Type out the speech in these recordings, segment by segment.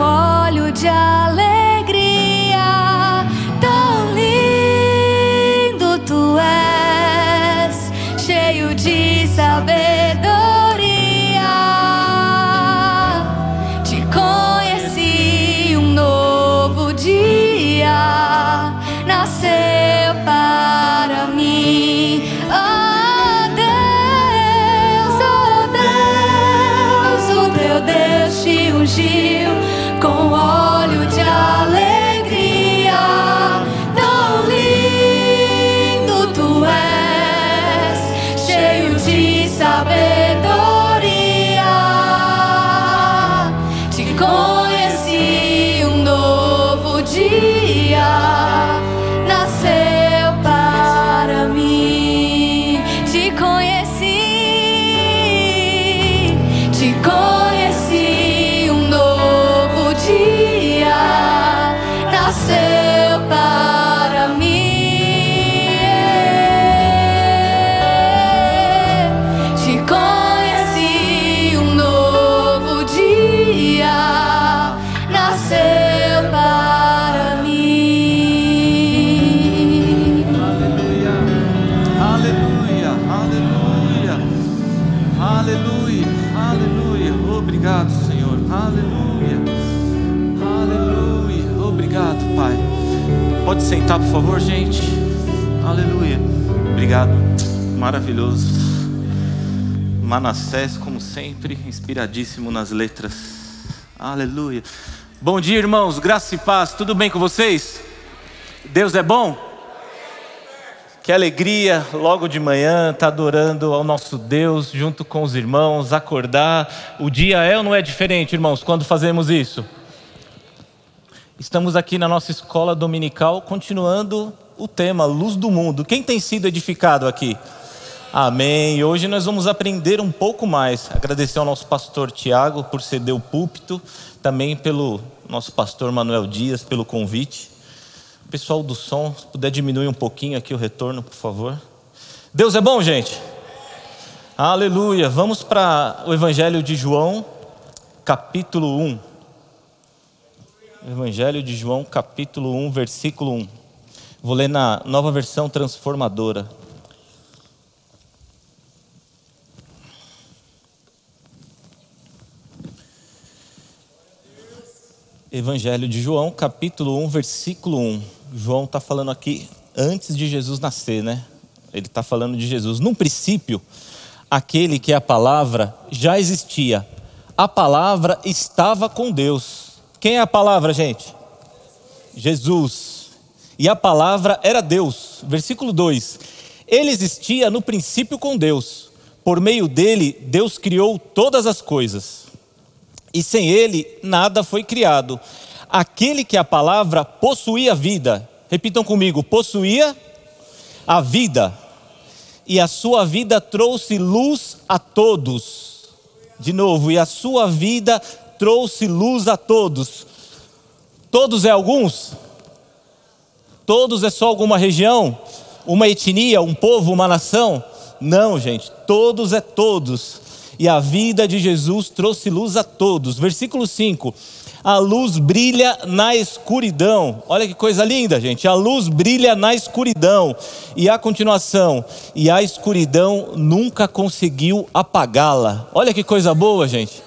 óleo de alegria. Obrigado, Senhor, aleluia, aleluia. Obrigado, Pai. Pode sentar, por favor, gente. Aleluia. Obrigado, maravilhoso. Manassés, como sempre, inspiradíssimo nas letras. Aleluia. Bom dia, irmãos, graça e paz. Tudo bem com vocês? Deus é bom? Que alegria, logo de manhã, estar adorando ao nosso Deus junto com os irmãos, acordar. O dia é ou não é diferente, irmãos, quando fazemos isso? Estamos aqui na nossa escola dominical, continuando o tema Luz do Mundo. Quem tem sido edificado aqui? Amém. E hoje nós vamos aprender um pouco mais. Agradecer ao nosso pastor Tiago por ceder o púlpito, também pelo nosso pastor Manuel Dias pelo convite. Pessoal do som, se puder diminuir um pouquinho aqui o retorno, por favor. Deus é bom, gente? Aleluia. Vamos para o Evangelho de João, capítulo 1. Evangelho de João, capítulo 1, versículo 1. Vou ler na nova versão transformadora. Evangelho de João, capítulo 1, versículo 1. João está falando aqui antes de Jesus nascer, né? Ele está falando de Jesus. Num princípio, aquele que é a palavra já existia. A palavra estava com Deus. Quem é a palavra, gente? Jesus. E a palavra era Deus. Versículo 2. Ele existia no princípio com Deus. Por meio dele, Deus criou todas as coisas e sem ele nada foi criado. Aquele que a palavra possuía vida, repitam comigo, possuía a vida, e a sua vida trouxe luz a todos. De novo, e a sua vida trouxe luz a todos. Todos é alguns? Todos é só alguma região? Uma etnia, um povo, uma nação? Não, gente, todos é todos e a vida de Jesus trouxe luz a todos. Versículo 5: A luz brilha na escuridão. Olha que coisa linda, gente. A luz brilha na escuridão. E a continuação: E a escuridão nunca conseguiu apagá-la. Olha que coisa boa, gente.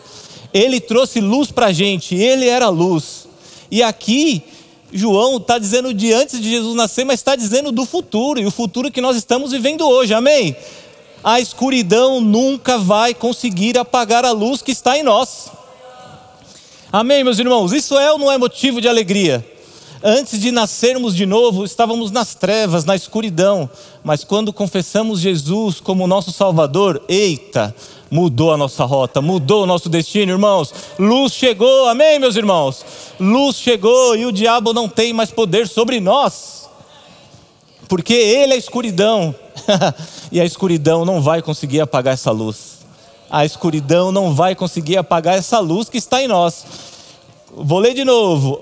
Ele trouxe luz para a gente, ele era luz. E aqui, João está dizendo de antes de Jesus nascer, mas está dizendo do futuro, e o futuro que nós estamos vivendo hoje, amém? A escuridão nunca vai conseguir apagar a luz que está em nós. Amém, meus irmãos? Isso é ou não é motivo de alegria? Antes de nascermos de novo, estávamos nas trevas, na escuridão, mas quando confessamos Jesus como nosso Salvador, eita, mudou a nossa rota, mudou o nosso destino, irmãos. Luz chegou, amém, meus irmãos? Luz chegou e o diabo não tem mais poder sobre nós, porque ele é a escuridão, e a escuridão não vai conseguir apagar essa luz. A escuridão não vai conseguir apagar essa luz que está em nós. Vou ler de novo.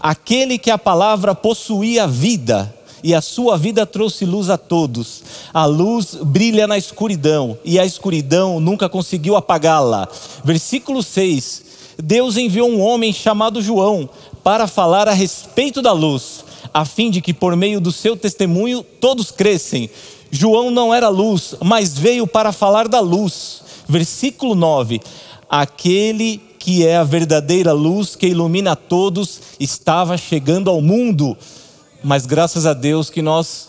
Aquele que a palavra possuía vida, e a sua vida trouxe luz a todos. A luz brilha na escuridão, e a escuridão nunca conseguiu apagá-la. Versículo 6. Deus enviou um homem chamado João para falar a respeito da luz, a fim de que por meio do seu testemunho todos crescem. João não era luz, mas veio para falar da luz. Versículo 9: Aquele que é a verdadeira luz que ilumina a todos estava chegando ao mundo, mas graças a Deus que nós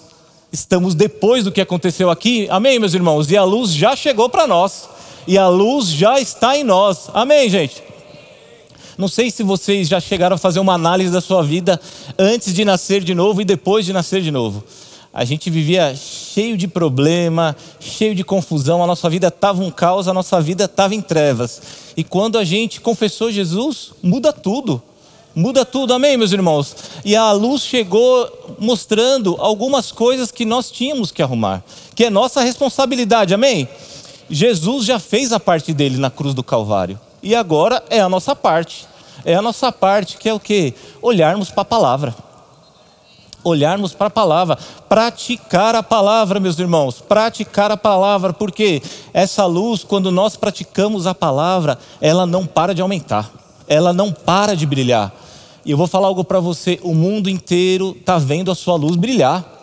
estamos depois do que aconteceu aqui, amém, meus irmãos? E a luz já chegou para nós, e a luz já está em nós, amém, gente? Não sei se vocês já chegaram a fazer uma análise da sua vida antes de nascer de novo e depois de nascer de novo. A gente vivia cheio de problema, cheio de confusão, a nossa vida estava um caos, a nossa vida estava em trevas. E quando a gente confessou Jesus, muda tudo. Muda tudo, amém, meus irmãos? E a luz chegou mostrando algumas coisas que nós tínhamos que arrumar, que é nossa responsabilidade, amém? Jesus já fez a parte dele na cruz do Calvário, e agora é a nossa parte. É a nossa parte, que é o que? Olharmos para a palavra. Olharmos para a palavra, praticar a palavra, meus irmãos, praticar a palavra, porque essa luz, quando nós praticamos a palavra, ela não para de aumentar, ela não para de brilhar. E eu vou falar algo para você: o mundo inteiro está vendo a sua luz brilhar.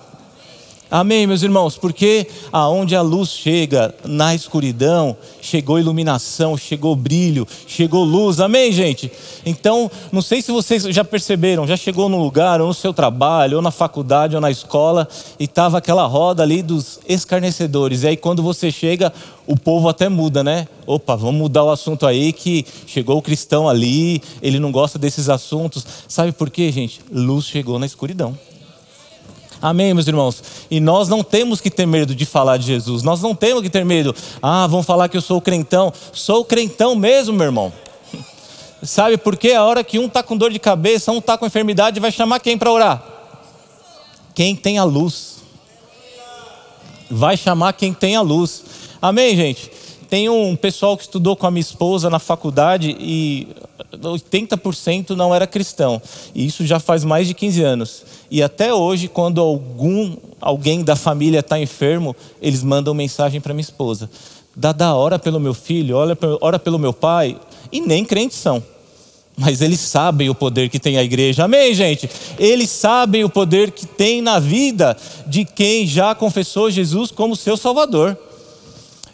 Amém, meus irmãos? Porque aonde a luz chega, na escuridão, chegou iluminação, chegou brilho, chegou luz. Amém, gente? Então, não sei se vocês já perceberam, já chegou no lugar, ou no seu trabalho, ou na faculdade, ou na escola, e estava aquela roda ali dos escarnecedores. E aí, quando você chega, o povo até muda, né? Opa, vamos mudar o assunto aí, que chegou o cristão ali, ele não gosta desses assuntos. Sabe por quê, gente? Luz chegou na escuridão. Amém, meus irmãos? E nós não temos que ter medo de falar de Jesus. Nós não temos que ter medo. Ah, vão falar que eu sou crentão. Sou crentão mesmo, meu irmão. Sabe por quê? A hora que um está com dor de cabeça, um está com enfermidade, vai chamar quem para orar? Quem tem a luz. Vai chamar quem tem a luz. Amém, gente? Tem um pessoal que estudou com a minha esposa na faculdade e 80% não era cristão. E isso já faz mais de 15 anos. E até hoje, quando algum alguém da família está enfermo, eles mandam mensagem para minha esposa. Dá da hora pelo meu filho, ora, ora pelo meu pai. E nem crentes são. Mas eles sabem o poder que tem a igreja. Amém, gente? Eles sabem o poder que tem na vida de quem já confessou Jesus como seu Salvador.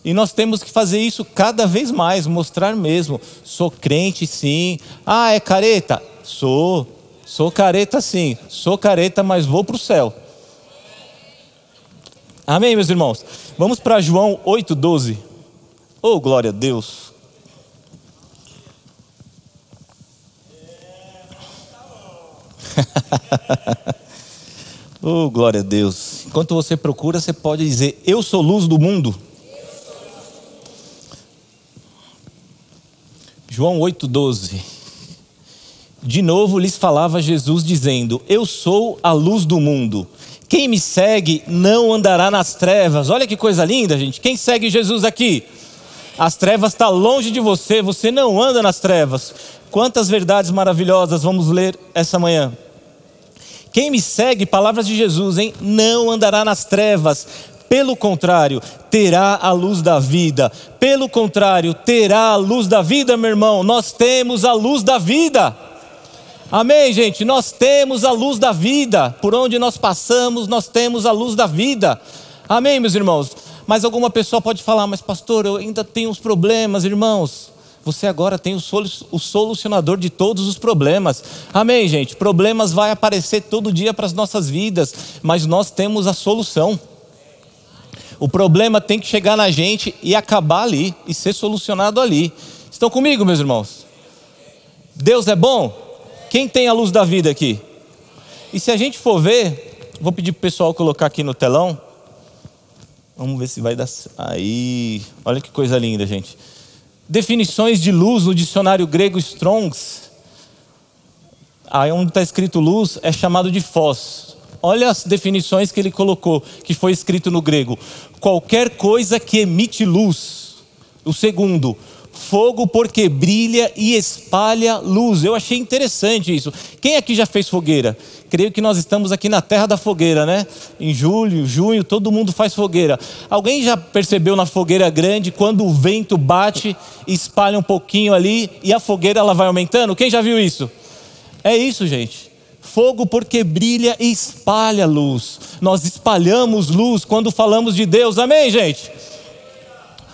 E nós temos que fazer isso cada vez mais, mostrar mesmo. Sou crente sim. Ah, é careta? Sou. Sou careta sim. Sou careta, mas vou para o céu. Amém, meus irmãos? Vamos para João 8,12. Oh, glória a Deus. oh, glória a Deus. Enquanto você procura, você pode dizer: Eu sou luz do mundo. João 8,12. De novo lhes falava Jesus, dizendo: Eu sou a luz do mundo. Quem me segue não andará nas trevas. Olha que coisa linda, gente. Quem segue Jesus aqui? As trevas estão tá longe de você, você não anda nas trevas. Quantas verdades maravilhosas vamos ler essa manhã. Quem me segue, palavras de Jesus, hein? Não andará nas trevas, pelo contrário, terá a luz da vida. Pelo contrário, terá a luz da vida, meu irmão. Nós temos a luz da vida. Amém, gente? Nós temos a luz da vida. Por onde nós passamos, nós temos a luz da vida. Amém, meus irmãos? Mas alguma pessoa pode falar, mas pastor, eu ainda tenho uns problemas, irmãos. Você agora tem o solucionador de todos os problemas. Amém, gente? Problemas vai aparecer todo dia para as nossas vidas, mas nós temos a solução. O problema tem que chegar na gente e acabar ali e ser solucionado ali. Estão comigo, meus irmãos? Deus é bom? Quem tem a luz da vida aqui? E se a gente for ver, vou pedir para o pessoal colocar aqui no telão. Vamos ver se vai dar. Aí, olha que coisa linda, gente. Definições de luz no dicionário grego Strongs. Aí onde está escrito luz é chamado de fós. Olha as definições que ele colocou, que foi escrito no grego: qualquer coisa que emite luz. O segundo, fogo porque brilha e espalha luz. Eu achei interessante isso. Quem aqui já fez fogueira? Creio que nós estamos aqui na terra da fogueira, né? Em julho, junho, todo mundo faz fogueira. Alguém já percebeu na fogueira grande quando o vento bate, espalha um pouquinho ali e a fogueira ela vai aumentando? Quem já viu isso? É isso, gente. Fogo porque brilha e espalha luz. Nós espalhamos luz quando falamos de Deus. Amém, gente?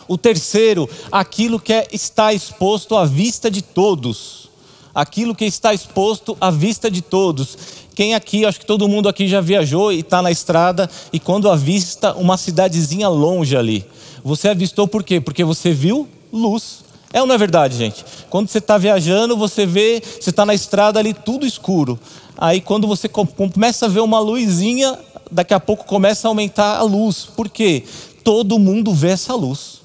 O terceiro, aquilo que é, está exposto à vista de todos. Aquilo que está exposto à vista de todos. Quem aqui, acho que todo mundo aqui já viajou e está na estrada e quando avista uma cidadezinha longe ali. Você avistou por quê? Porque você viu luz. É ou não é verdade, gente? Quando você está viajando, você vê, você está na estrada ali tudo escuro. Aí quando você começa a ver uma luzinha, daqui a pouco começa a aumentar a luz. Por quê? Todo mundo vê essa luz.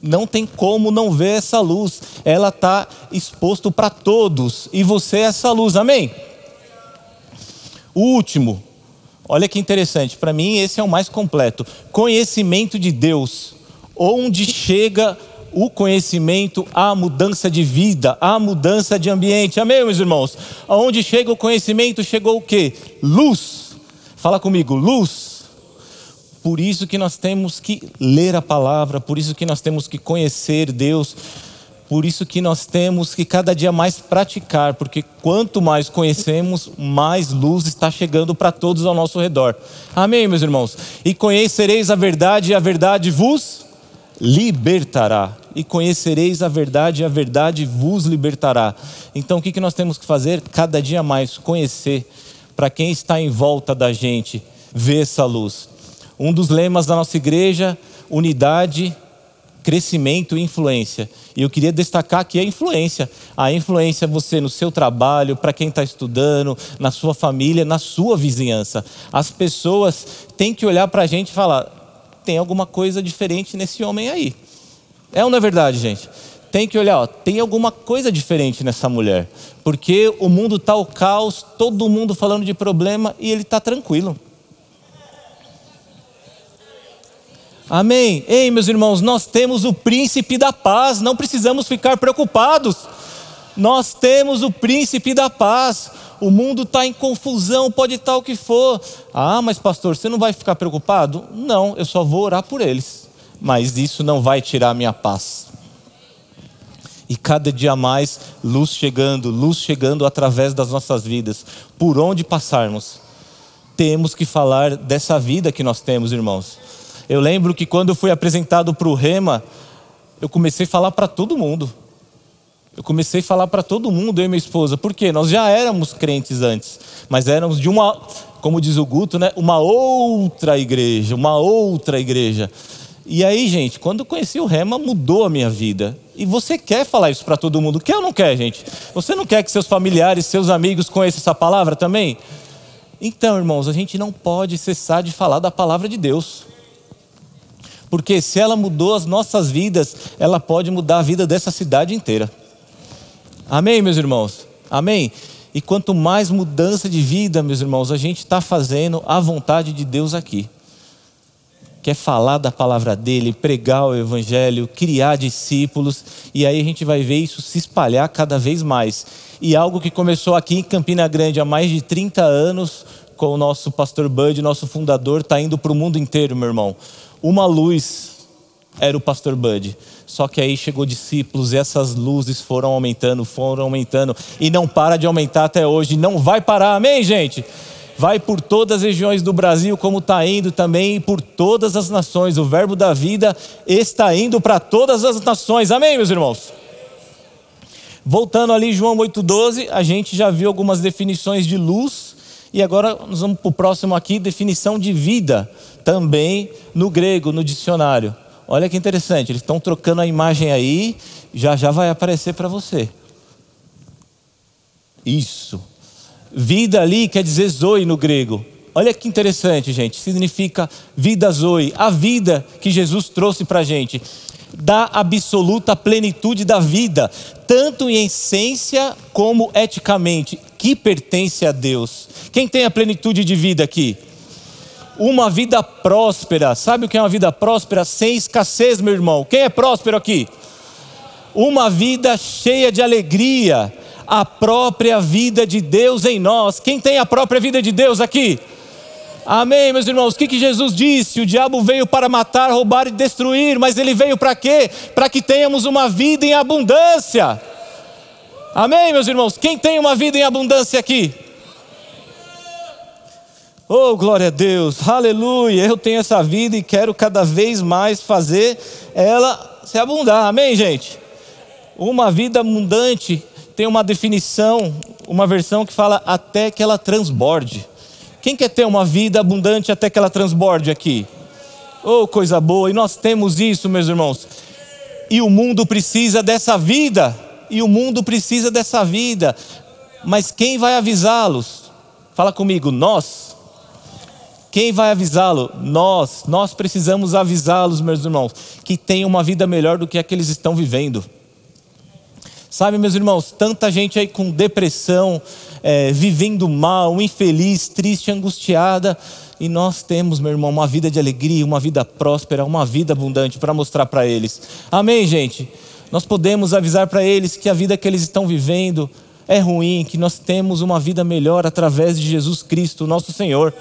Não tem como não ver essa luz. Ela está exposto para todos. E você é essa luz. Amém? O último, olha que interessante, para mim esse é o mais completo. Conhecimento de Deus. Onde chega o conhecimento à mudança de vida, à mudança de ambiente. Amém, meus irmãos? Onde chega o conhecimento, chegou o quê? Luz. Fala comigo, luz. Por isso que nós temos que ler a palavra, por isso que nós temos que conhecer Deus, por isso que nós temos que cada dia mais praticar, porque quanto mais conhecemos, mais luz está chegando para todos ao nosso redor. Amém, meus irmãos? E conhecereis a verdade, e a verdade vos libertará. E conhecereis a verdade, e a verdade vos libertará. Então, o que nós temos que fazer? Cada dia mais conhecer, para quem está em volta da gente, ver essa luz. Um dos lemas da nossa igreja, unidade, crescimento e influência. E eu queria destacar aqui a influência. A influência é você no seu trabalho, para quem está estudando, na sua família, na sua vizinhança. As pessoas têm que olhar para a gente e falar: tem alguma coisa diferente nesse homem aí. É ou não é verdade, gente? Tem que olhar, ó, tem alguma coisa diferente nessa mulher. Porque o mundo está o caos, todo mundo falando de problema e ele está tranquilo. Amém. Ei, meus irmãos, nós temos o príncipe da paz, não precisamos ficar preocupados. Nós temos o príncipe da paz. O mundo está em confusão, pode estar o que for. Ah, mas pastor, você não vai ficar preocupado? Não, eu só vou orar por eles. Mas isso não vai tirar a minha paz. E cada dia mais, luz chegando, luz chegando através das nossas vidas. Por onde passarmos, temos que falar dessa vida que nós temos, irmãos. Eu lembro que quando eu fui apresentado para o Rema, eu comecei a falar para todo mundo. Eu comecei a falar para todo mundo, eu e minha esposa. Por quê? Nós já éramos crentes antes, mas éramos de uma, como diz o Guto, né? uma outra igreja, uma outra igreja. E aí, gente, quando eu conheci o Rema, mudou a minha vida. E você quer falar isso para todo mundo? Quer ou não quer, gente? Você não quer que seus familiares, seus amigos conheçam essa palavra também? Então, irmãos, a gente não pode cessar de falar da palavra de Deus. Porque se ela mudou as nossas vidas, ela pode mudar a vida dessa cidade inteira. Amém, meus irmãos? Amém? E quanto mais mudança de vida, meus irmãos, a gente está fazendo a vontade de Deus aqui. Quer falar da palavra dele, pregar o evangelho, criar discípulos, e aí a gente vai ver isso se espalhar cada vez mais. E algo que começou aqui em Campina Grande há mais de 30 anos, com o nosso pastor Bud, nosso fundador, está indo para o mundo inteiro, meu irmão. Uma luz era o pastor Bud. Só que aí chegou discípulos e essas luzes foram aumentando, foram aumentando e não para de aumentar até hoje, não vai parar. Amém, gente. Vai por todas as regiões do Brasil, como está indo também, e por todas as nações. O verbo da vida está indo para todas as nações. Amém, meus irmãos? Voltando ali, João 8,12, a gente já viu algumas definições de luz, e agora nós vamos para o próximo aqui, definição de vida também no grego, no dicionário. Olha que interessante, eles estão trocando a imagem aí, já já vai aparecer para você. Isso. Vida ali quer dizer zoe no grego. Olha que interessante, gente. Significa vida zoe, a vida que Jesus trouxe para a gente. Da absoluta plenitude da vida, tanto em essência como eticamente, que pertence a Deus. Quem tem a plenitude de vida aqui? Uma vida próspera. Sabe o que é uma vida próspera? Sem escassez, meu irmão. Quem é próspero aqui? uma vida cheia de alegria, a própria vida de Deus em nós. Quem tem a própria vida de Deus aqui? Amém, meus irmãos. O que, que Jesus disse? O diabo veio para matar, roubar e destruir, mas ele veio para quê? Para que tenhamos uma vida em abundância. Amém, meus irmãos. Quem tem uma vida em abundância aqui? Oh, glória a Deus, aleluia. Eu tenho essa vida e quero cada vez mais fazer ela se abundar. Amém, gente? Uma vida abundante tem uma definição, uma versão que fala até que ela transborde. Quem quer ter uma vida abundante até que ela transborde aqui? Oh, coisa boa, e nós temos isso, meus irmãos. E o mundo precisa dessa vida, e o mundo precisa dessa vida. Mas quem vai avisá-los? Fala comigo, nós. Quem vai avisá-lo? Nós. Nós precisamos avisá-los, meus irmãos, que tem uma vida melhor do que a que eles estão vivendo. Sabe, meus irmãos, tanta gente aí com depressão, é, vivendo mal, infeliz, triste, angustiada. E nós temos, meu irmão, uma vida de alegria, uma vida próspera, uma vida abundante para mostrar para eles. Amém, gente? Nós podemos avisar para eles que a vida que eles estão vivendo é ruim, que nós temos uma vida melhor através de Jesus Cristo, nosso Senhor.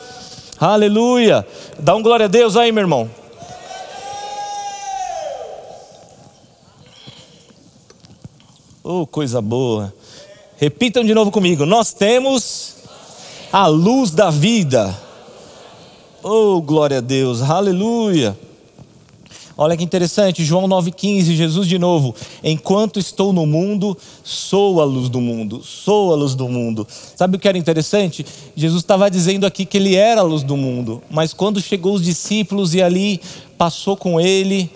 Aleluia! Dá um glória a Deus aí, meu irmão. Oh, coisa boa. Repitam de novo comigo. Nós temos a luz da vida. Oh, glória a Deus. Aleluia. Olha que interessante, João 9,15, Jesus de novo. Enquanto estou no mundo, sou a luz do mundo, sou a luz do mundo. Sabe o que era interessante? Jesus estava dizendo aqui que ele era a luz do mundo, mas quando chegou os discípulos e ali passou com ele,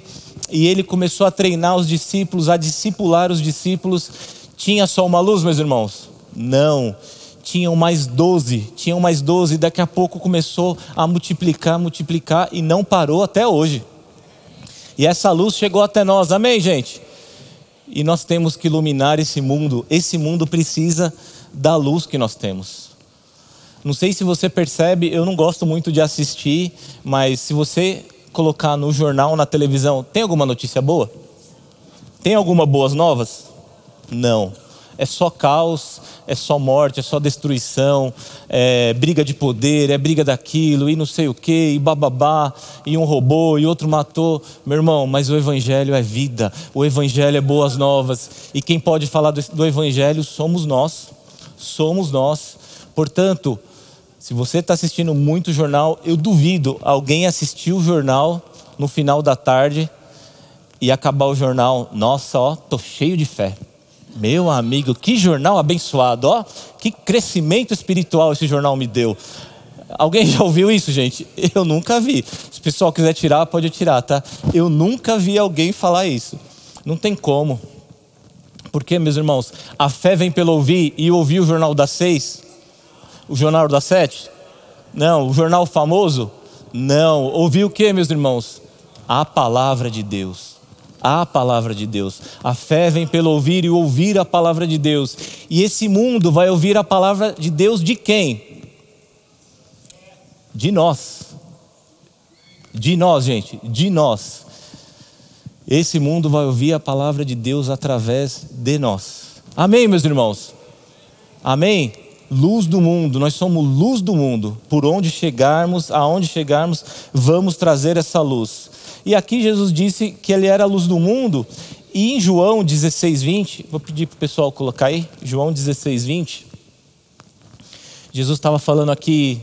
e ele começou a treinar os discípulos, a discipular os discípulos. Tinha só uma luz, meus irmãos? Não. Tinham mais doze, tinham mais doze, daqui a pouco começou a multiplicar, multiplicar e não parou até hoje. E essa luz chegou até nós, amém, gente? E nós temos que iluminar esse mundo, esse mundo precisa da luz que nós temos. Não sei se você percebe, eu não gosto muito de assistir, mas se você colocar no jornal, na televisão, tem alguma notícia boa? Tem alguma boas novas? Não. É só caos, é só morte, é só destruição, é briga de poder, é briga daquilo, e não sei o que, e bababá, e um roubou, e outro matou. Meu irmão, mas o Evangelho é vida, o Evangelho é boas novas, e quem pode falar do, Evangelho somos nós, somos nós. Portanto, se você está assistindo muito jornal, eu duvido alguém assistir o jornal no final da tarde e acabar o jornal. Nossa, ó, tô cheio de fé. Meu amigo, que jornal abençoado, ó, que crescimento espiritual esse jornal me deu. Alguém já ouviu isso, gente? Eu nunca vi. Se o pessoal quiser tirar, pode tirar, tá? Eu nunca vi alguém falar isso. Não tem como. Porque, meus irmãos, a fé vem pelo ouvir e ouvir o jornal das seis o Jornal das Sete? Não. O jornal famoso? Não. Ouviu o que, meus irmãos? A palavra de Deus. A palavra de Deus. A fé vem pelo ouvir e ouvir a palavra de Deus. E esse mundo vai ouvir a palavra de Deus de quem? De nós. De nós, gente. De nós. Esse mundo vai ouvir a palavra de Deus através de nós. Amém, meus irmãos? Amém? luz do mundo, nós somos luz do mundo. Por onde chegarmos, aonde chegarmos, vamos trazer essa luz. E aqui Jesus disse que ele era a luz do mundo, e em João 16, 20, vou pedir para o pessoal colocar aí, João 16, 20. Jesus estava falando aqui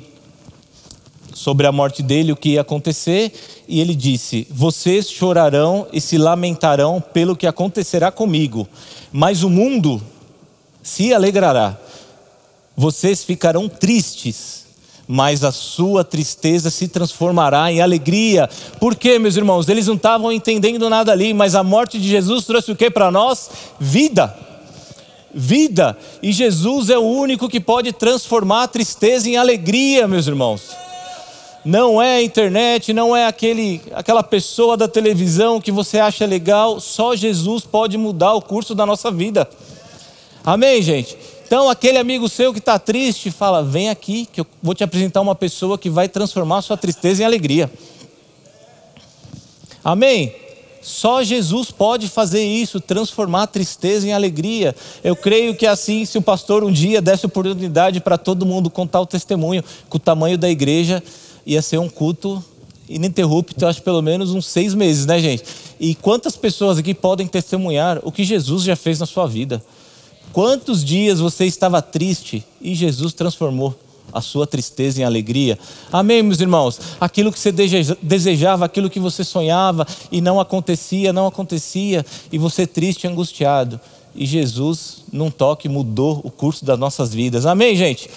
sobre a morte dele, o que ia acontecer, e ele disse: Vocês chorarão e se lamentarão pelo que acontecerá comigo, mas o mundo se alegrará vocês ficarão tristes, mas a sua tristeza se transformará em alegria. Por quê, meus irmãos? Eles não estavam entendendo nada ali, mas a morte de Jesus trouxe o que para nós? Vida. Vida. E Jesus é o único que pode transformar a tristeza em alegria, meus irmãos. Não é a internet, não é aquele, aquela pessoa da televisão que você acha legal, só Jesus pode mudar o curso da nossa vida. Amém, gente? Então, aquele amigo seu que está triste, fala: vem aqui, que eu vou te apresentar uma pessoa que vai transformar sua tristeza em alegria. Amém? Só Jesus pode fazer isso, transformar a tristeza em alegria. Eu creio que assim, se o pastor um dia desse oportunidade para todo mundo contar o testemunho, com o tamanho da igreja, ia ser um culto ininterrupto, acho pelo menos uns seis meses, né, gente? E quantas pessoas aqui podem testemunhar o que Jesus já fez na sua vida? Quantos dias você estava triste e Jesus transformou? a sua tristeza em alegria. Amém, meus irmãos? Aquilo que você desejava, aquilo que você sonhava e não acontecia, não acontecia, e você triste e angustiado. E Jesus, num toque, mudou o curso das nossas vidas. Amém, gente?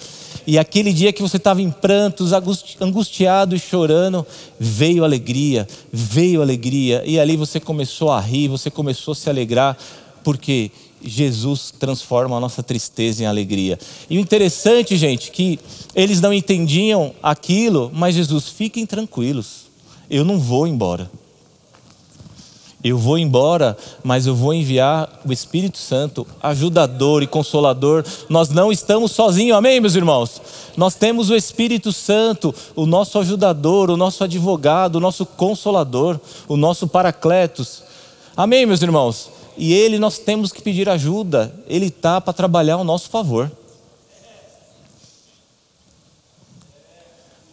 E aquele dia que você estava em prantos, angustiado e chorando, veio alegria, veio alegria. E ali você começou a rir, você começou a se alegrar, porque Jesus transforma a nossa tristeza em alegria. E o interessante, gente, que eles não entendiam aquilo, mas Jesus, fiquem tranquilos, eu não vou embora. Eu vou embora, mas eu vou enviar o Espírito Santo, ajudador e consolador. Nós não estamos sozinhos, amém, meus irmãos? Nós temos o Espírito Santo, o nosso ajudador, o nosso advogado, o nosso consolador, o nosso paracletos. Amém, meus irmãos? E ele nós temos que pedir ajuda, ele está para trabalhar ao nosso favor.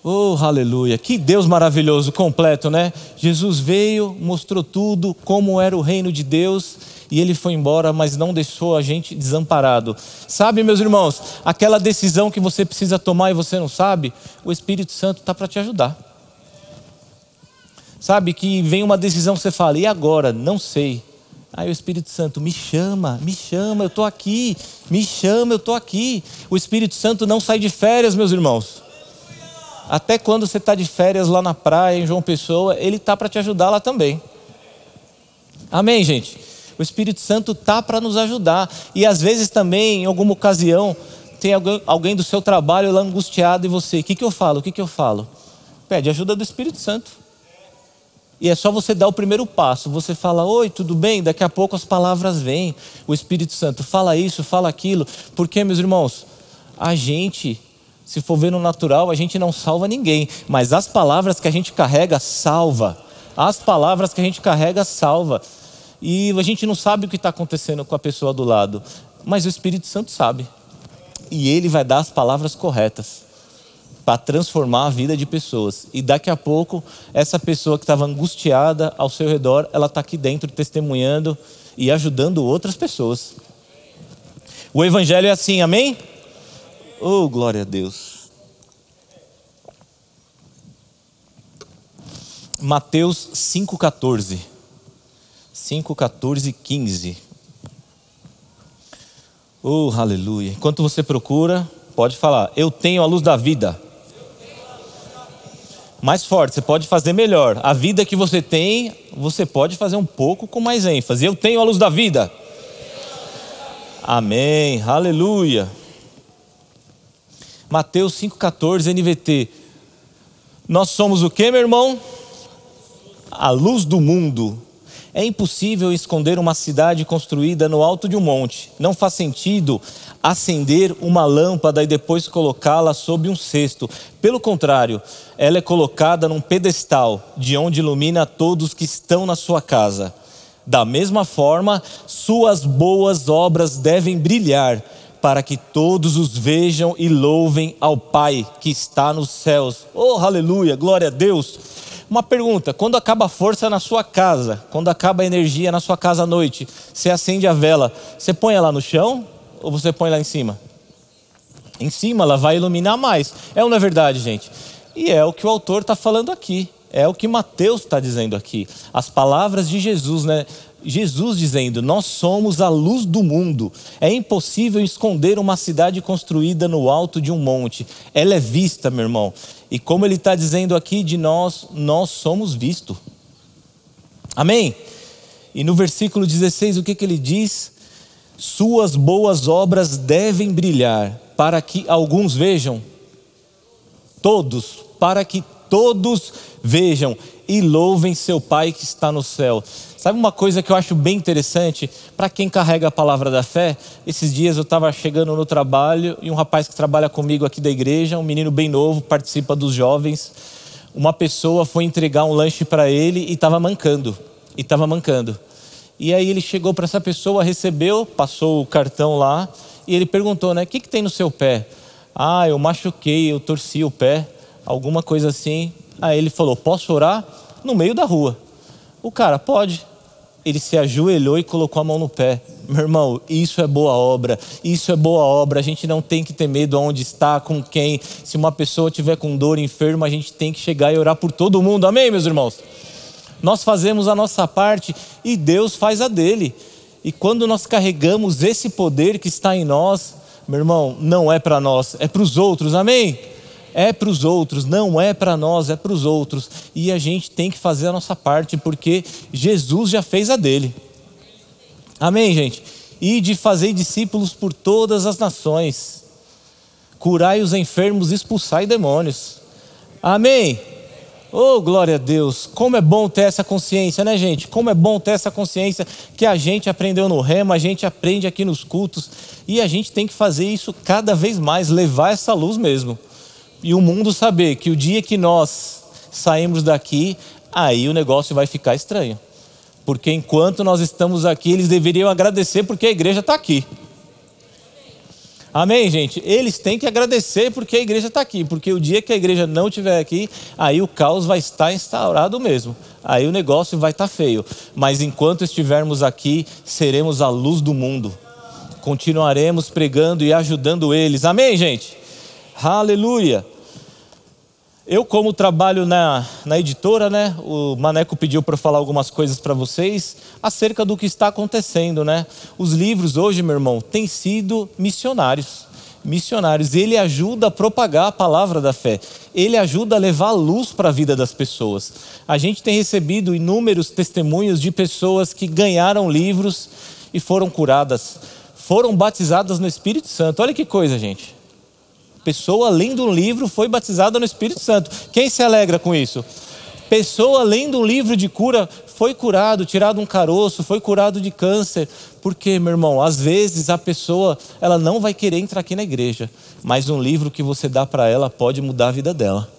Oh, aleluia! Que Deus maravilhoso, completo, né? Jesus veio, mostrou tudo, como era o reino de Deus, e ele foi embora, mas não deixou a gente desamparado. Sabe, meus irmãos, aquela decisão que você precisa tomar e você não sabe, o Espírito Santo está para te ajudar. Sabe que vem uma decisão, você fala, e agora? Não sei. Aí o Espírito Santo me chama, me chama, eu estou aqui, me chama, eu estou aqui. O Espírito Santo não sai de férias, meus irmãos. Até quando você está de férias lá na praia, em João Pessoa, ele está para te ajudar lá também. Amém, gente? O Espírito Santo está para nos ajudar. E às vezes também, em alguma ocasião, tem alguém, do seu trabalho lá angustiado e você, o que, que eu falo? O que, que eu falo? Pede ajuda do Espírito Santo. E é só você dar o primeiro passo. Você fala, oi, tudo bem? Daqui a pouco as palavras vêm. O Espírito Santo fala isso, fala aquilo. Porque, meus irmãos, a gente, se for ver no natural, a gente não salva ninguém. Mas as palavras que a gente carrega, salva. As palavras que a gente carrega, salva. E a gente não sabe o que está acontecendo com a pessoa do lado. Mas o Espírito Santo sabe. E ele vai dar as palavras corretas para transformar a vida de pessoas. E daqui a pouco, essa pessoa que estava angustiada ao seu redor, ela está aqui dentro testemunhando e ajudando outras pessoas. O Evangelho é assim, amém? Oh, glória a Deus. Mateus 5,14. 5,14 e 15. Oh, aleluia. Enquanto você procura, pode falar: Eu tenho a luz da vida mais forte, você pode fazer melhor. A vida que você tem, você pode fazer um pouco com mais ênfase. Eu tenho a luz da vida. Amém, aleluia. Mateus 5,14 NVT. Nós somos o que, meu irmão? A luz do mundo. É impossível esconder uma cidade construída no alto de um monte. Não faz sentido acender uma lâmpada e depois colocá-la sob um cesto. Pelo contrário, ela é colocada num pedestal, de onde ilumina todos que estão na sua casa. Da mesma forma, suas boas obras devem brilhar, para que todos os vejam e louvem ao Pai que está nos céus. Oh, aleluia, glória a Deus. Uma pergunta: quando acaba a força na sua casa, quando acaba a energia na sua casa à noite, você acende a vela, você põe ela no chão ou você põe lá em cima? Em cima, ela vai iluminar mais. É ou não é verdade, gente? E é o que o autor está falando aqui. É o que Mateus está dizendo aqui. As palavras de Jesus, né? Jesus dizendo: Nós somos a luz do mundo. É impossível esconder uma cidade construída no alto de um monte. Ela é vista, meu irmão. E como ele está dizendo aqui de nós, nós somos vistos. Amém? E no versículo 16, o que, que ele diz? Suas boas obras devem brilhar, para que alguns vejam. Todos, para que todos vejam e louvem seu Pai que está no céu. Sabe uma coisa que eu acho bem interessante para quem carrega a palavra da fé? Esses dias eu estava chegando no trabalho e um rapaz que trabalha comigo aqui da igreja, um menino bem novo, participa dos jovens. Uma pessoa foi entregar um lanche para ele e estava mancando. e estava mancando. E aí ele chegou para essa pessoa, recebeu, passou o cartão lá e ele perguntou, né? O que, que tem no seu pé? Ah, eu machuquei, eu torci o pé, alguma coisa assim. Aí ele falou: Posso orar? No meio da rua. O cara, pode. Ele se ajoelhou e colocou a mão no pé. Meu irmão, isso é boa obra. Isso é boa obra. A gente não tem que ter medo aonde está, com quem. Se uma pessoa tiver com dor, enferma, a gente tem que chegar e orar por todo mundo. Amém, meus irmãos? Nós fazemos a nossa parte e Deus faz a dele. E quando nós carregamos esse poder que está em nós, meu irmão, não é para nós, é para os outros. Amém? É para os outros, não é para nós, é para os outros. E a gente tem que fazer a nossa parte, porque Jesus já fez a dele. Amém, gente? E de fazer discípulos por todas as nações, curai os enfermos, expulsai demônios. Amém? Oh, glória a Deus! Como é bom ter essa consciência, né, gente? Como é bom ter essa consciência que a gente aprendeu no remo, a gente aprende aqui nos cultos, e a gente tem que fazer isso cada vez mais, levar essa luz mesmo e o mundo saber que o dia que nós saímos daqui, aí o negócio vai ficar estranho. Porque enquanto nós estamos aqui, eles deveriam agradecer porque a igreja está aqui. Amém, gente? Eles têm que agradecer porque a igreja está aqui. Porque o dia que a igreja não estiver aqui, aí o caos vai estar instaurado mesmo. Aí o negócio vai estar feio. Mas enquanto estivermos aqui, seremos a luz do mundo. Continuaremos pregando e ajudando eles. Amém, gente? Aleluia! Eu, como trabalho na, na editora, né? O Maneco pediu para falar algumas coisas para vocês acerca do que está acontecendo, né? Os livros hoje, meu irmão, têm sido missionários. Missionários. Ele ajuda a propagar a palavra da fé. Ele ajuda a levar luz para a vida das pessoas. A gente tem recebido inúmeros testemunhos de pessoas que ganharam livros e foram curadas, foram batizadas no Espírito Santo. Olha que coisa, gente pessoa lendo um livro foi batizada no Espírito Santo. Quem se alegra com isso? Pessoa lendo um livro de cura foi curado, tirado um caroço, foi curado de câncer. Porque, meu irmão, às vezes a pessoa ela não vai querer entrar aqui na igreja, mas um livro que você dá para ela pode mudar a vida dela.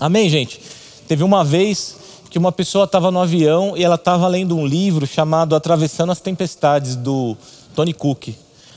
Amém, gente? Teve uma vez que uma pessoa estava no avião e ela estava lendo um livro chamado Atravessando as Tempestades, do Tony Cook.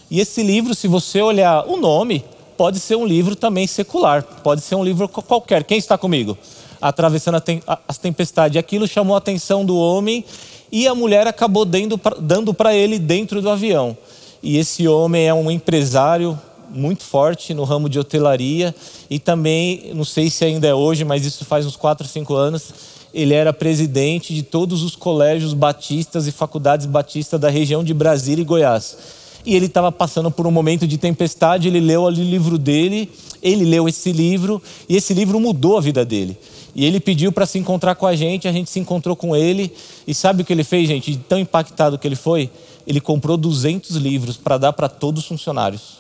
E esse livro, se você olhar o nome, pode ser um livro também secular, pode ser um livro qualquer. Quem está comigo? Atravessando as tempestades. Aquilo chamou a atenção do homem e a mulher acabou dando para ele dentro do avião. E esse homem é um empresário muito forte no ramo de hotelaria e também, não sei se ainda é hoje, mas isso faz uns 4, 5 anos, ele era presidente de todos os colégios batistas e faculdades batistas da região de Brasília e Goiás e ele estava passando por um momento de tempestade, ele leu o livro dele, ele leu esse livro e esse livro mudou a vida dele. E ele pediu para se encontrar com a gente, a gente se encontrou com ele. E sabe o que ele fez, gente? Tão impactado que ele foi, ele comprou 200 livros para dar para todos os funcionários.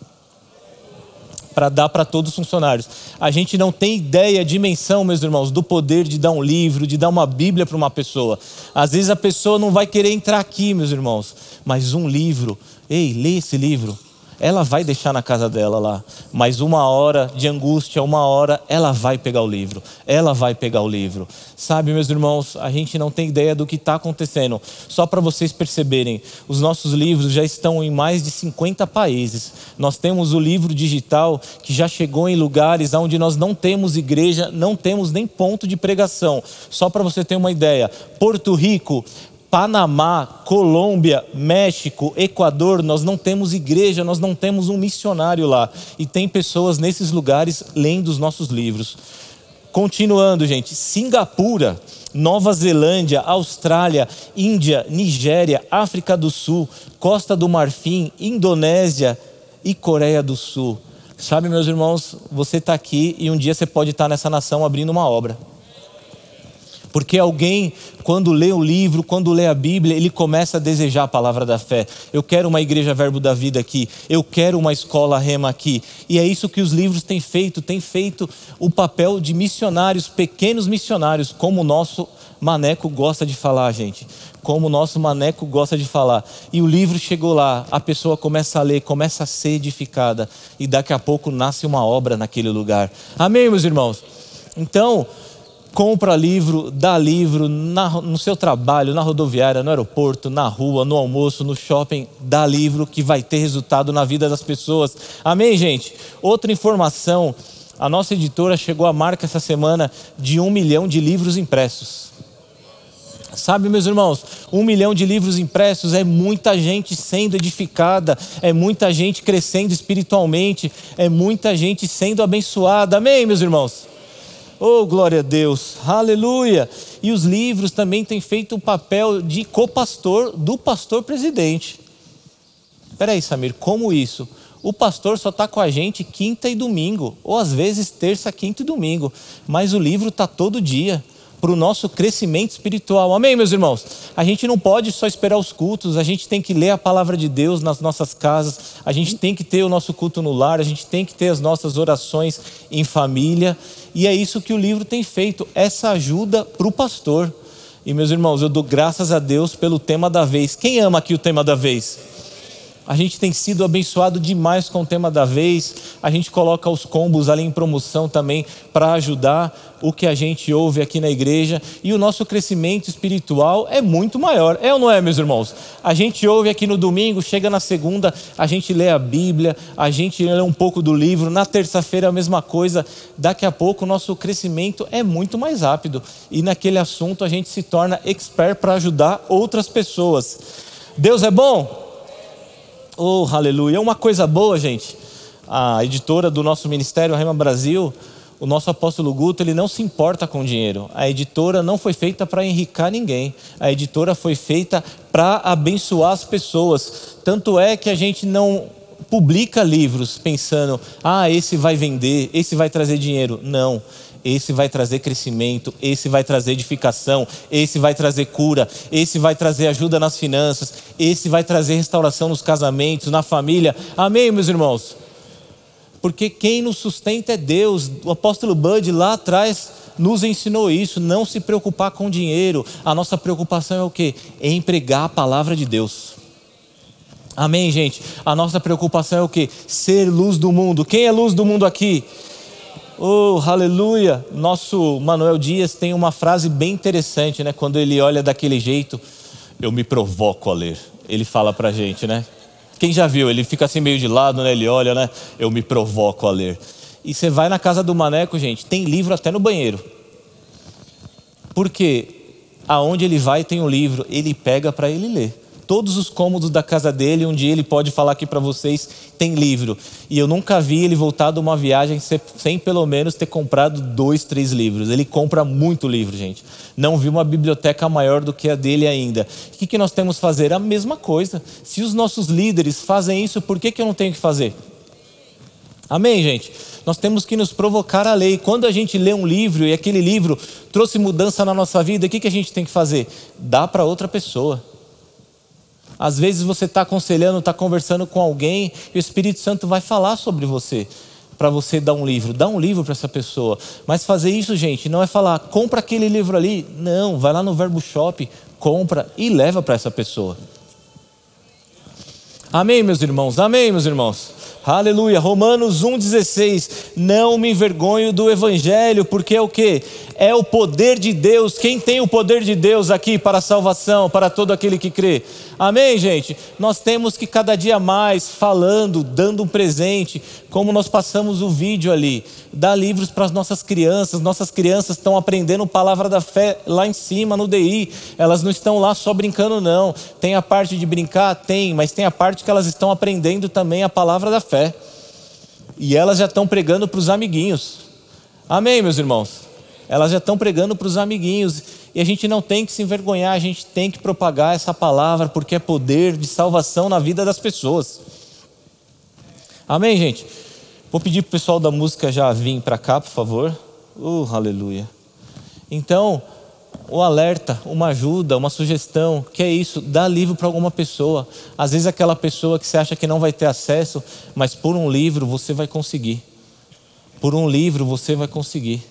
Para dar para todos os funcionários. A gente não tem ideia, dimensão, meus irmãos, do poder de dar um livro, de dar uma Bíblia para uma pessoa. Às vezes a pessoa não vai querer entrar aqui, meus irmãos, mas um livro Ei, lê esse livro. Ela vai deixar na casa dela lá, mas uma hora de angústia, uma hora, ela vai pegar o livro. Ela vai pegar o livro. Sabe, meus irmãos, a gente não tem ideia do que está acontecendo. Só para vocês perceberem, os nossos livros já estão em mais de 50 países. Nós temos o livro digital que já chegou em lugares onde nós não temos igreja, não temos nem ponto de pregação. Só para você ter uma ideia, Porto Rico Panamá, Colômbia, México, Equador, nós não temos igreja, nós não temos um missionário lá. E tem pessoas nesses lugares lendo os nossos livros. Continuando, gente, Singapura, Nova Zelândia, Austrália, Índia, Nigéria, África do Sul, Costa do Marfim, Indonésia e Coreia do Sul. Sabe, meus irmãos, você está aqui e um dia você pode estar nessa nação abrindo uma obra. Porque alguém, quando lê o livro, quando lê a Bíblia, ele começa a desejar a palavra da fé. Eu quero uma igreja Verbo da Vida aqui. Eu quero uma escola Rema aqui. E é isso que os livros têm feito. Têm feito o papel de missionários, pequenos missionários, como o nosso Maneco gosta de falar, gente. Como o nosso Maneco gosta de falar. E o livro chegou lá, a pessoa começa a ler, começa a ser edificada. E daqui a pouco nasce uma obra naquele lugar. Amém, meus irmãos? Então, compra livro, dá livro na, no seu trabalho, na rodoviária, no aeroporto, na rua, no almoço, no shopping, dá livro que vai ter resultado na vida das pessoas. Amém, gente? Outra informação: a nossa editora chegou à marca essa semana de um milhão de livros impressos. Sabe, meus irmãos, um milhão de livros impressos é muita gente sendo edificada, é muita gente crescendo espiritualmente, é muita gente sendo abençoada. Amém, meus irmãos? Oh, glória a Deus, aleluia! E os livros também têm feito o papel de copastor do pastor presidente. Peraí, Samir, como isso? O pastor só está com a gente quinta e domingo, ou às vezes terça, quinta e domingo, mas o livro está todo dia para o nosso crescimento espiritual. Amém, meus irmãos? A gente não pode só esperar os cultos, a gente tem que ler a palavra de Deus nas nossas casas, a gente tem que ter o nosso culto no lar, a gente tem que ter as nossas orações em família, e é isso que o livro tem feito, essa ajuda para o pastor. E, meus irmãos, eu dou graças a Deus pelo tema da vez. Quem ama aqui o tema da vez? A gente tem sido abençoado demais com o tema da vez. A gente coloca os combos ali em promoção também para ajudar o que a gente ouve aqui na igreja. E o nosso crescimento espiritual é muito maior. É ou não é, meus irmãos? A gente ouve aqui no domingo, chega na segunda, a gente lê a Bíblia, a gente lê um pouco do livro. Na terça-feira, a mesma coisa. Daqui a pouco, o nosso crescimento é muito mais rápido. E naquele assunto, a gente se torna expert para ajudar outras pessoas. Deus é bom? Oh, aleluia. É uma coisa boa, gente. A editora do nosso ministério, a Rema Brasil, o nosso apóstolo Guto, ele não se importa com dinheiro. A editora não foi feita para enricar ninguém. A editora foi feita para abençoar as pessoas. Tanto é que a gente não publica livros pensando, ah, esse vai vender, esse vai trazer dinheiro. Não esse vai trazer crescimento, esse vai trazer edificação, esse vai trazer cura, esse vai trazer ajuda nas finanças, esse vai trazer restauração nos casamentos, na família. Amém, meus irmãos? Porque quem nos sustenta é Deus. O apóstolo Bud lá atrás nos ensinou isso, não se preocupar com dinheiro. A nossa preocupação é o quê? É empregar a palavra de Deus. Amém, gente? A nossa preocupação é o quê? Ser luz do mundo. Quem é luz do mundo aqui? Oh, aleluia! Nosso Manuel Dias tem uma frase bem interessante, né? Quando ele olha daquele jeito, eu me provoco a ler. Ele fala pra gente, né? Quem já viu? Ele fica assim meio de lado, né? Ele olha, né? Eu me provoco a ler. E você vai na casa do Maneco, gente, tem livro até no banheiro. Porque aonde ele vai tem um livro, ele pega para ele ler todos os cômodos da casa dele. Dia ele pode falar aqui para vocês: tem livro. E eu nunca vi ele voltar de uma viagem sem pelo menos ter comprado dois, três livros. Ele compra muito livro, gente. Não vi uma biblioteca maior do que a dele ainda. O que, que nós temos que fazer? A mesma coisa. Se os nossos líderes fazem isso, por que, que eu não tenho que fazer? Amém, gente? Nós temos que nos provocar a lei. Quando a gente lê um livro e aquele livro trouxe mudança na nossa vida, o que, que a gente tem que fazer? Dá para outra pessoa. Às vezes você está aconselhando, está conversando com alguém e o Espírito Santo vai falar sobre você para você dar um livro. Dá um livro para essa pessoa. Mas fazer isso, gente, não é falar, compra aquele livro ali. Não, vai lá no Verbo Shop, compra e leva para essa pessoa. Amém, meus irmãos? Amém, meus irmãos? Aleluia. Romanos 1,16. Não me envergonho do Evangelho, porque é o que? É o poder de Deus. Quem tem o poder de Deus aqui para a salvação, para todo aquele que crê? Amém, gente? Nós temos que cada dia mais falando, dando um presente, como nós passamos o vídeo ali. Dar livros para as nossas crianças. Nossas crianças estão aprendendo palavra da fé lá em cima no DI. Elas não estão lá só brincando, não. Tem a parte de brincar? Tem, mas tem a parte que elas estão aprendendo também a palavra da fé. E elas já estão pregando para os amiguinhos. Amém, meus irmãos? Elas já estão pregando para os amiguinhos. E a gente não tem que se envergonhar, a gente tem que propagar essa palavra, porque é poder de salvação na vida das pessoas. Amém, gente? Vou pedir para o pessoal da música já vir para cá, por favor. Uh, aleluia. Então, o alerta, uma ajuda, uma sugestão, que é isso, dá livro para alguma pessoa. Às vezes aquela pessoa que você acha que não vai ter acesso, mas por um livro você vai conseguir. Por um livro você vai conseguir.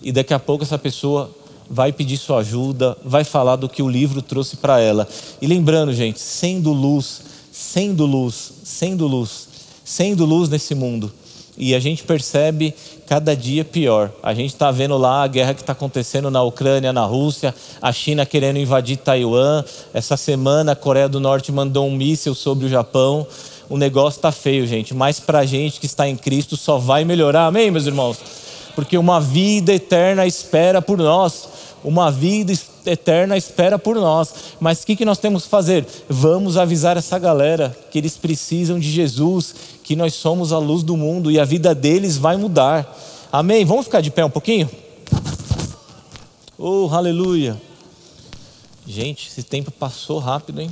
E daqui a pouco essa pessoa vai pedir sua ajuda, vai falar do que o livro trouxe para ela. E lembrando, gente, sendo luz, sendo luz, sendo luz, sendo luz nesse mundo, e a gente percebe cada dia pior. A gente está vendo lá a guerra que está acontecendo na Ucrânia, na Rússia, a China querendo invadir Taiwan. Essa semana a Coreia do Norte mandou um míssil sobre o Japão. O negócio está feio, gente. Mas para a gente que está em Cristo só vai melhorar. Amém, meus irmãos? Porque uma vida eterna espera por nós. Uma vida eterna espera por nós. Mas o que, que nós temos que fazer? Vamos avisar essa galera que eles precisam de Jesus, que nós somos a luz do mundo e a vida deles vai mudar. Amém? Vamos ficar de pé um pouquinho? Oh, aleluia. Gente, esse tempo passou rápido, hein?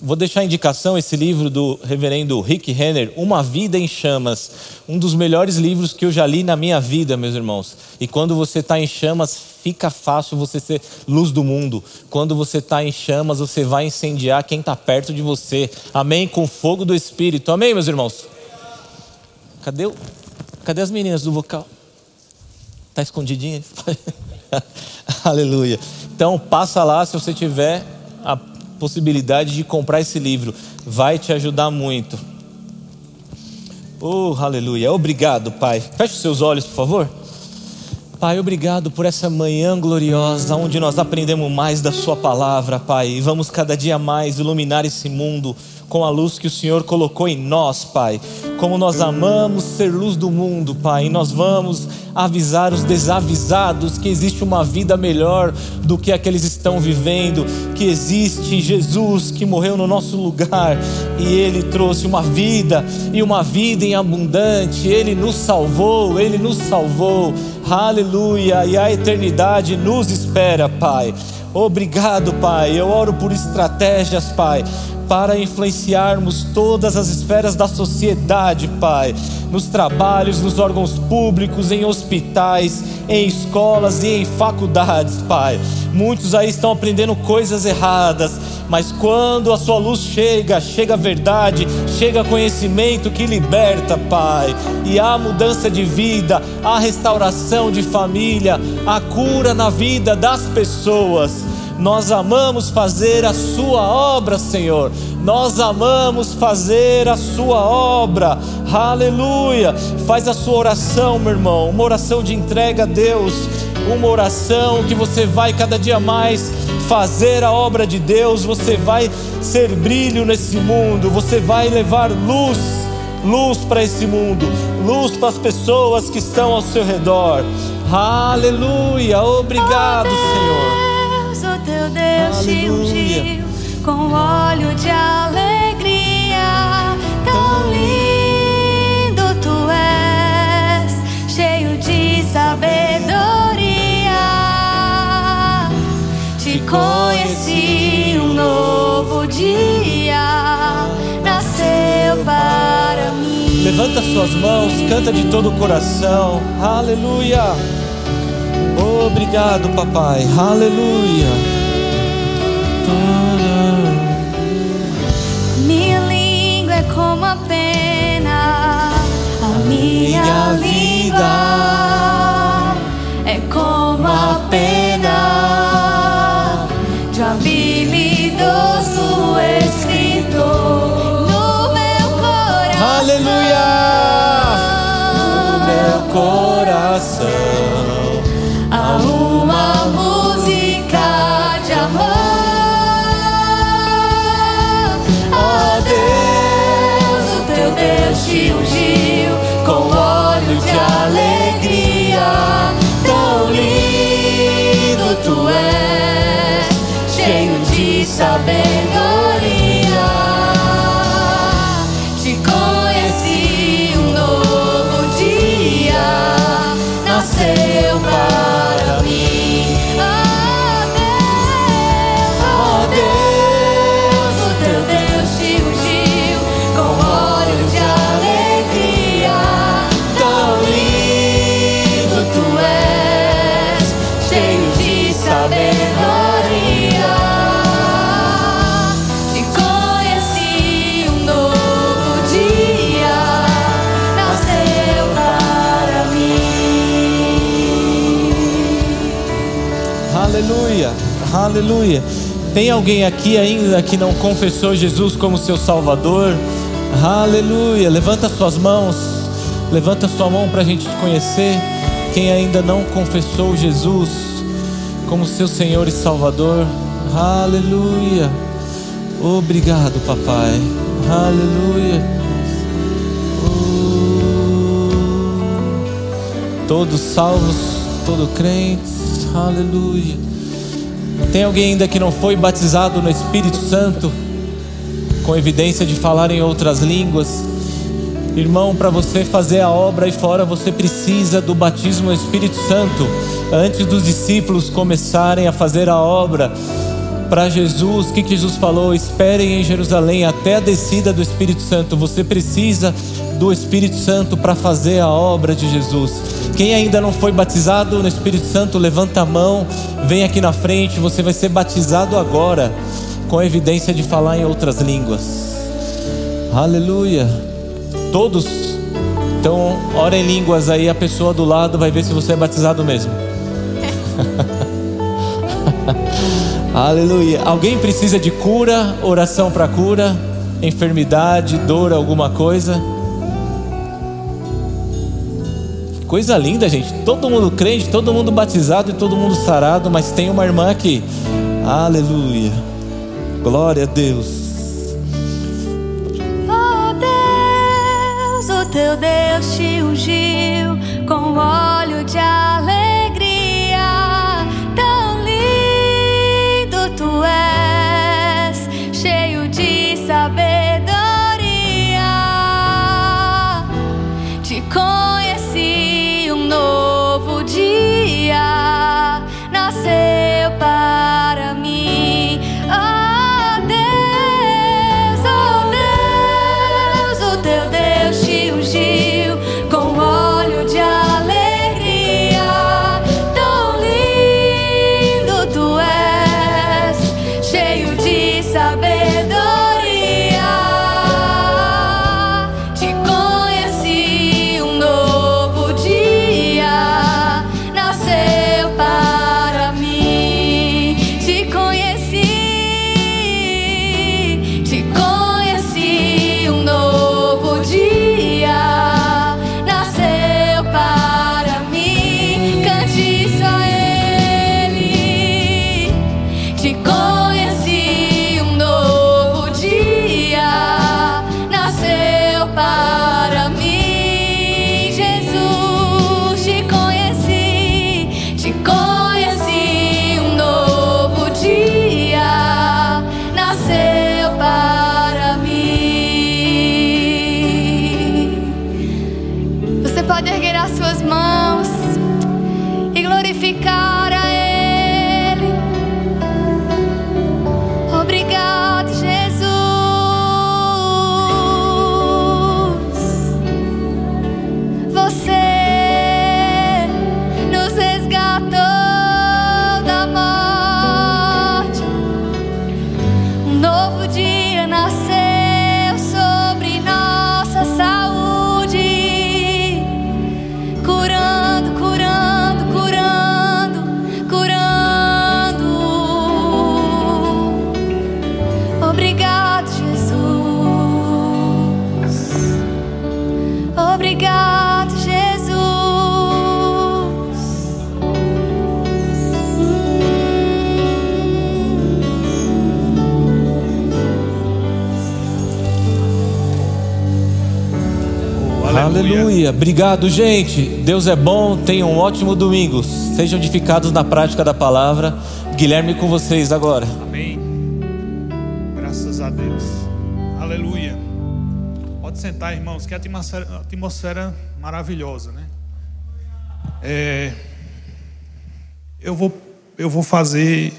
Vou deixar a indicação esse livro do reverendo Rick Renner, Uma Vida em Chamas. Um dos melhores livros que eu já li na minha vida, meus irmãos. E quando você está em chamas, fica fácil você ser luz do mundo. Quando você está em chamas, você vai incendiar quem está perto de você. Amém? Com fogo do Espírito. Amém, meus irmãos? Cadê, o... Cadê as meninas do vocal? Está escondidinha? Aleluia. Então, passa lá se você tiver a possibilidade de comprar esse livro. Vai te ajudar muito. Oh, aleluia. Obrigado, Pai. Feche seus olhos, por favor. Pai, obrigado por essa manhã gloriosa, onde nós aprendemos mais da Sua palavra, Pai, e vamos cada dia mais iluminar esse mundo com a luz que o Senhor colocou em nós, Pai. Como nós amamos ser luz do mundo, Pai, e nós vamos avisar os desavisados que existe uma vida melhor do que a que eles estão vivendo, que existe Jesus que morreu no nosso lugar e ele trouxe uma vida e uma vida em abundante. Ele nos salvou, ele nos salvou. Aleluia! E a eternidade nos espera, Pai. Obrigado, Pai. Eu oro por estratégias, Pai, para influenciarmos todas as esferas da sociedade, Pai, nos trabalhos, nos órgãos públicos, em hospitais, em escolas e em faculdades, Pai. Muitos aí estão aprendendo coisas erradas, mas quando a Sua luz chega, chega a verdade, chega conhecimento que liberta, Pai, e há mudança de vida, há restauração de família, a cura na vida das pessoas. Nós amamos fazer a Sua obra, Senhor. Nós amamos fazer a Sua obra. Aleluia. Faz a sua oração, meu irmão. Uma oração de entrega a Deus. Uma oração que você vai cada dia mais fazer a obra de Deus. Você vai ser brilho nesse mundo. Você vai levar luz luz para esse mundo, luz para as pessoas que estão ao seu redor. Aleluia, obrigado, Senhor teu Deus te ungiu com óleo de alegria. Tão lindo tu és, cheio de sabedoria. Te conheci um novo dia, nasceu para mim. Levanta suas mãos, canta de todo o coração. Aleluia. Obrigado, papai. Aleluia. Minha língua é como a pena, a minha vida é como a pena de um habilidoso escritor no meu coração. Aleluia! No meu coração. Cheio Aleluia. Tem alguém aqui ainda que não confessou Jesus como seu Salvador? Aleluia. Levanta suas mãos. Levanta sua mão para a gente te conhecer. Quem ainda não confessou Jesus como seu Senhor e Salvador? Aleluia. Obrigado, papai. Aleluia. Todos salvos, todos crentes. Aleluia. Tem alguém ainda que não foi batizado no Espírito Santo, com evidência de falar em outras línguas? Irmão, para você fazer a obra aí fora, você precisa do batismo no Espírito Santo. Antes dos discípulos começarem a fazer a obra para Jesus, o que Jesus falou? Esperem em Jerusalém até a descida do Espírito Santo. Você precisa do Espírito Santo para fazer a obra de Jesus. Quem ainda não foi batizado no Espírito Santo, levanta a mão, vem aqui na frente, você vai ser batizado agora, com evidência de falar em outras línguas. Aleluia. Todos. Então, ora em línguas aí, a pessoa do lado vai ver se você é batizado mesmo. Aleluia. Alguém precisa de cura, oração para cura, enfermidade, dor, alguma coisa? Coisa linda, gente. Todo mundo crente, todo mundo batizado e todo mundo sarado, mas tem uma irmã aqui. Aleluia. Glória a Deus. Oh Deus, o teu Deus te ungiu com óleo de alegria. Pode erguer as suas mãos e glorificar Aleluia. Obrigado, gente. Deus é bom. Tenham um ótimo domingo. Sejam edificados na prática da palavra. Guilherme com vocês agora. Amém. Graças a Deus. Aleluia. Pode sentar, irmãos, que atmosfera, atmosfera maravilhosa, né? É, eu vou eu vou fazer